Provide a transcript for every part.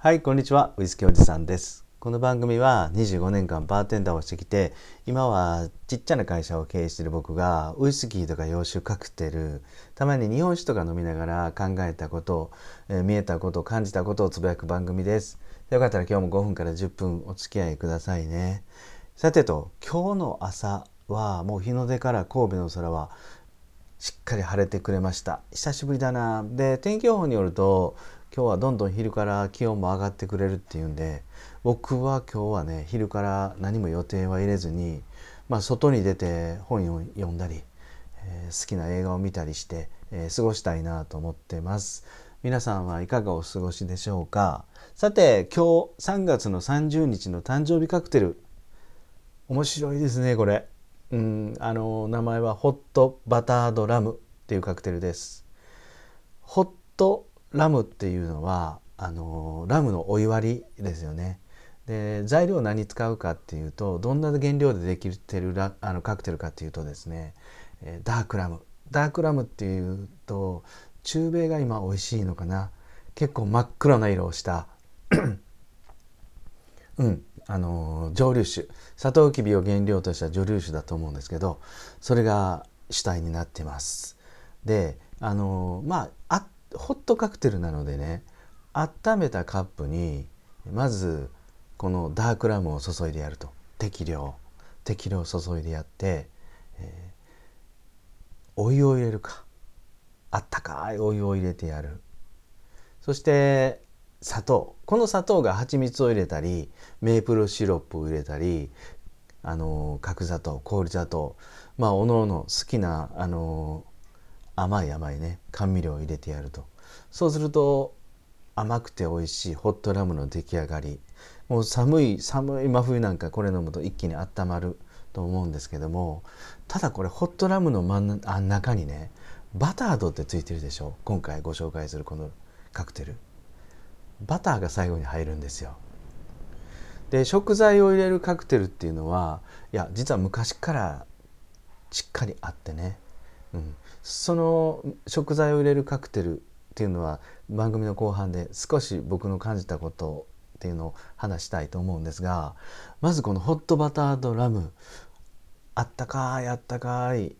はいこんにちは。ウイスキーおじさんです。この番組は25年間バーテンダーをしてきて今はちっちゃな会社を経営している僕がウイスキーとか洋酒カクテルたまに日本酒とか飲みながら考えたこと、えー、見えたこと感じたことをつぶやく番組です。よかったら今日も5分から10分お付き合いくださいね。さてと今日の朝はもう日の出から神戸の空はしっかり晴れてくれました。久しぶりだな。で天気予報によると今日はどんどん昼から気温も上がってくれるっていうんで僕は今日はね昼から何も予定は入れずに、まあ、外に出て本を読んだり、えー、好きな映画を見たりして、えー、過ごしたいなと思ってます。皆さんはいかがお過ごしでしょうか？さて今日3月の30日の誕生日カクテル。面白いですねこれ。うんあの名前はホットバタードラムっていうカクテルです。ホットラムっていうのはあのラムのお湯割りですよね。で材料何使うかっていうとどんな原料でできてるラあのカクテルかっていうとですねダークラムダークラムっていうと中米が今美味しいのかな結構真っ黒な色をした うんあの蒸留酒サトウキビを原料とした蒸留酒だと思うんですけどそれが主体になってます。であのまあホットカクテルなのでね温めたカップにまずこのダークラムを注いでやると。適量。適量注いでやって、えー、お湯を入れるか。あったかいお湯を入れてやる。そして砂糖。この砂糖が蜂蜜を入れたりメープルシロップを入れたりあの角砂糖氷砂糖。まあおのおの好きなあの甘い甘いね。甘味料を入れてやると。そうすると甘くて美味しいホットラムの出来上がり。もう寒い寒い真冬なんかこれ飲むと一気に温まると思うんですけどもただこれホットラムの真ん中にねバタードってついてるでしょ？今回ご紹介するこのカクテル。バターが最後に入るんですよ。で食材を入れるカクテルっていうのはいや実は昔からしっかりあってね、うん、その食材を入れるカクテルっていうのは番組の後半で少し僕の感じたことっていうのを話したいと思うんですがまずこのホットバターとラム。あったかいあったかい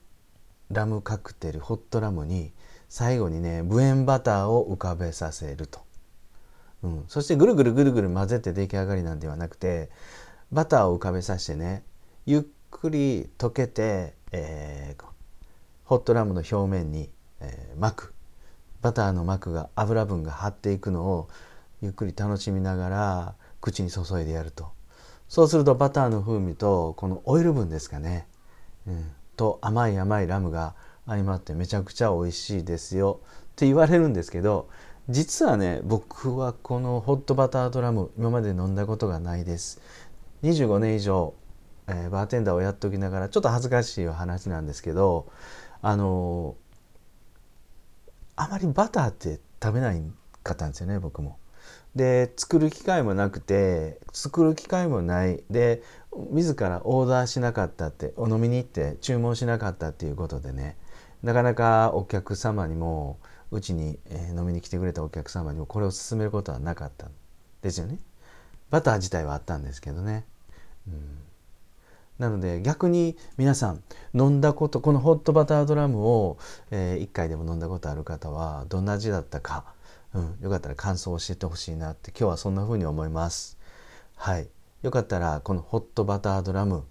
ラムカクテルホットラムに最後にね無塩バターを浮かべさせると、うん、そしてぐるぐるぐるぐる混ぜて出来上がりなんではなくてバターを浮かべさせてねゆっくり溶けて、えー、ホットラムの表面に、えー、巻くバターの膜が油分が張っていくのをゆっくり楽しみながら口に注いでやると。そうするとバターの風味とこのオイル分ですかね、うん、と甘い甘いラムが相まってめちゃくちゃ美味しいですよ。って言われるんですけど実はね僕はこのホットバタードラム今まで飲んだことがないです。25年以上、えー、バーテンダーをやっておきながらちょっと恥ずかしい話なんですけどあのあまりバターって食べないかったんですよね僕も。で作る機会もなくて作る機会もないで自らオーダーしなかったってお飲みに行って注文しなかったっていうことでねなかなかお客様にもうちに、え飲みに来てくれたお客様にもこれを勧めることはなかったんですよね。バター自体はあったんですけどね。うんなので逆に皆さん飲んだことこのホットバタードラムを、えー、1回でも飲んだことある方はどんな味だったか、うん、よかったら感想を教えてほしいなって今日はそんな風に思います。はい、よかったらこのホットバタードラム、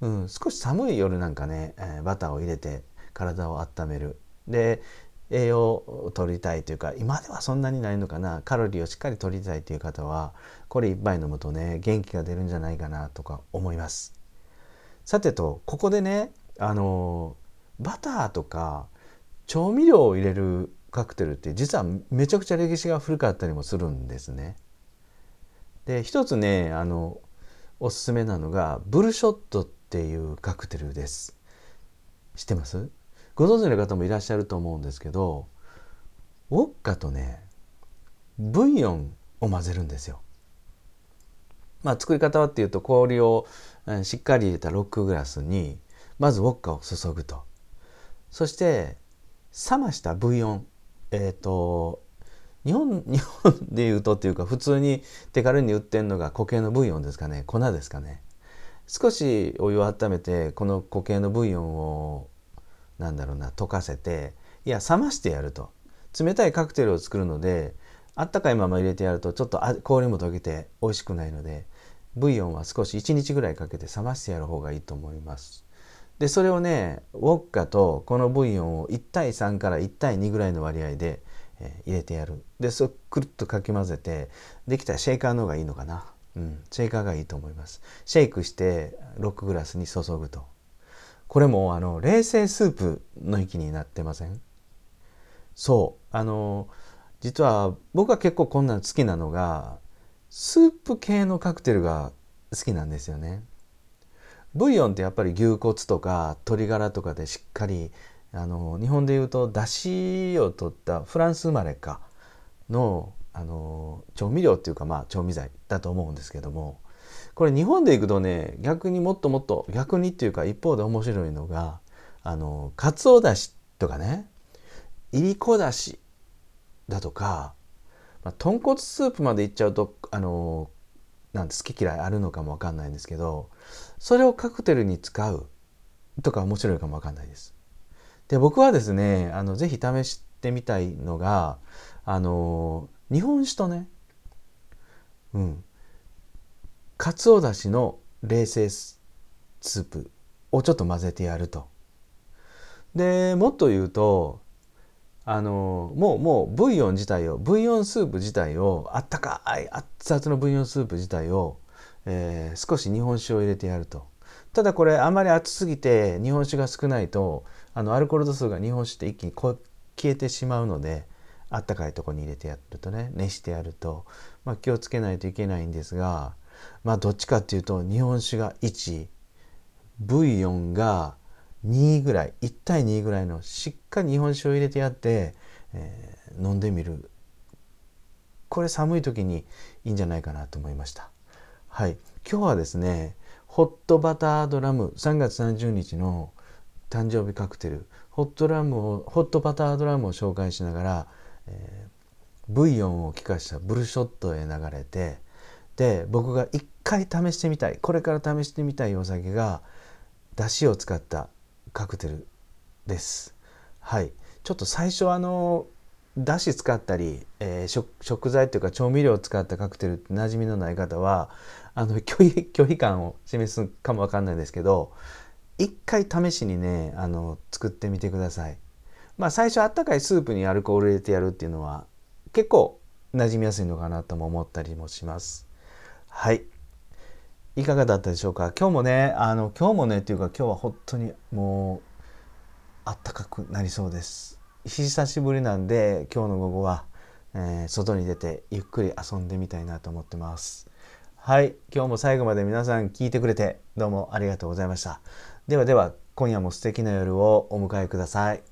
うん、少し寒い夜なんかね、えー、バターを入れて体を温めるで栄養を取りたいというか今ではそんなにないのかなカロリーをしっかり取りたいという方はこれ1杯飲むとね元気が出るんじゃないかなとか思います。さてとここでねあのバターとか調味料を入れるカクテルって実はめちゃくちゃ歴史が古かったりもするんですね。で一つねあのおすすめなのがブルショットっていうカクテルです。知ってます？ご存知の方もいらっしゃると思うんですけどウォッカとねブイヨンを混ぜるんですよ。まあ作り方はっていうと氷をしっかり入れたロックグラスにまずウォッカを注ぐと。そして冷ましたブイヨン。えっ、ー、と日本 日本でいうとっていうか普通に手軽に売ってるのが固形のブイヨンですかね。粉ですかね。少しお湯を温めてこの固形のブイヨンをなんだろうな溶かせていや冷ましてやると。冷たいカクテルを作るのであったかいまま入れてやるとちょっと氷も溶けて美味しくないのでブイヨンは少し1日ぐらいかけて冷ましてやる方がいいと思います。でそれをねウォッカとこのブイヨンを1対3から1対2ぐらいの割合でえー、入れてやる。でそれくるっとかき混ぜてできたらシェイカーの方がいいのかな。うんシェイカーがいいと思います。シェイクして6グラスに注ぐと。これもあの冷製スープの域になってません？そう。あの実は僕は結構こんなの好きなのがスープ系のカクテルが好きなんですよね。ブイヨンってやっぱり牛骨とか鶏ガラとかでしっかりあの日本でいうとだしを取ったフランス生まれかのあの調味料っていうかまあ調味剤だと思うんですけどもこれ日本でいくとね逆にもっともっと逆にっていうか一方で面白いのがあのかつおだしとかねいりこだしだとか、まあ、豚骨スープまでいっちゃうとあのなんて好き嫌いあるのかもわかんないんですけどそれをカクテルに使うとか面白いかもわかんないです。で僕はですねあのぜひ試してみたいのがあの日本酒とねうんかつおだしの冷製スープをちょっと混ぜてやると。でもっと言うとあのもうもうブイヨン自体をブイヨンスープ自体をあったかい熱々のブイヨンスープ自体を、えー、少し日本酒を入れてやると。ただこれあまり熱すぎて日本酒が少ないとあのアルコール度数が日本酒って一気に消えてしまうのであったかいとこに入れてやるとね熱してやると、まあ、気をつけないといけないんですがまあどっちかっていうと日本酒が1ブイヨンが2ぐらい1対2ぐらいのしっかり日本酒を入れてやって、えー、飲んでみる。これ寒い時にいいんじゃないかなと思いました。はい。今日はですねホットバタードラム3月30日の誕生日カクテルホットラムをホットバタードラムを紹介しながら、えー、ブイヨンを効かしたブルショットへ流れてで僕が一回試してみたいこれから試してみたいお酒がだしを使ったカクテルです。はいちょっと最初あのだし使ったり、えー、食材というか調味料を使ったカクテルって馴染みのない方はあの拒否拒否感を示すかもわかんないですけど一回試しにねあの作ってみてください。まあ最初あったかいスープにアルコール入れてやるっていうのは結構馴染みやすいのかなとも思ったりもします。はい。いかがだったでしょうか？今日もねあの今日もねっていうか今日は本当にもうあったかくなりそうです。久しぶりなんで今日の午後は、えー、外に出てゆっくり遊んでみたいなと思ってます。はい。今日も最後まで皆さん聞いてくれてどうもありがとうございました。ではでは、今夜も素敵な夜をお迎えください。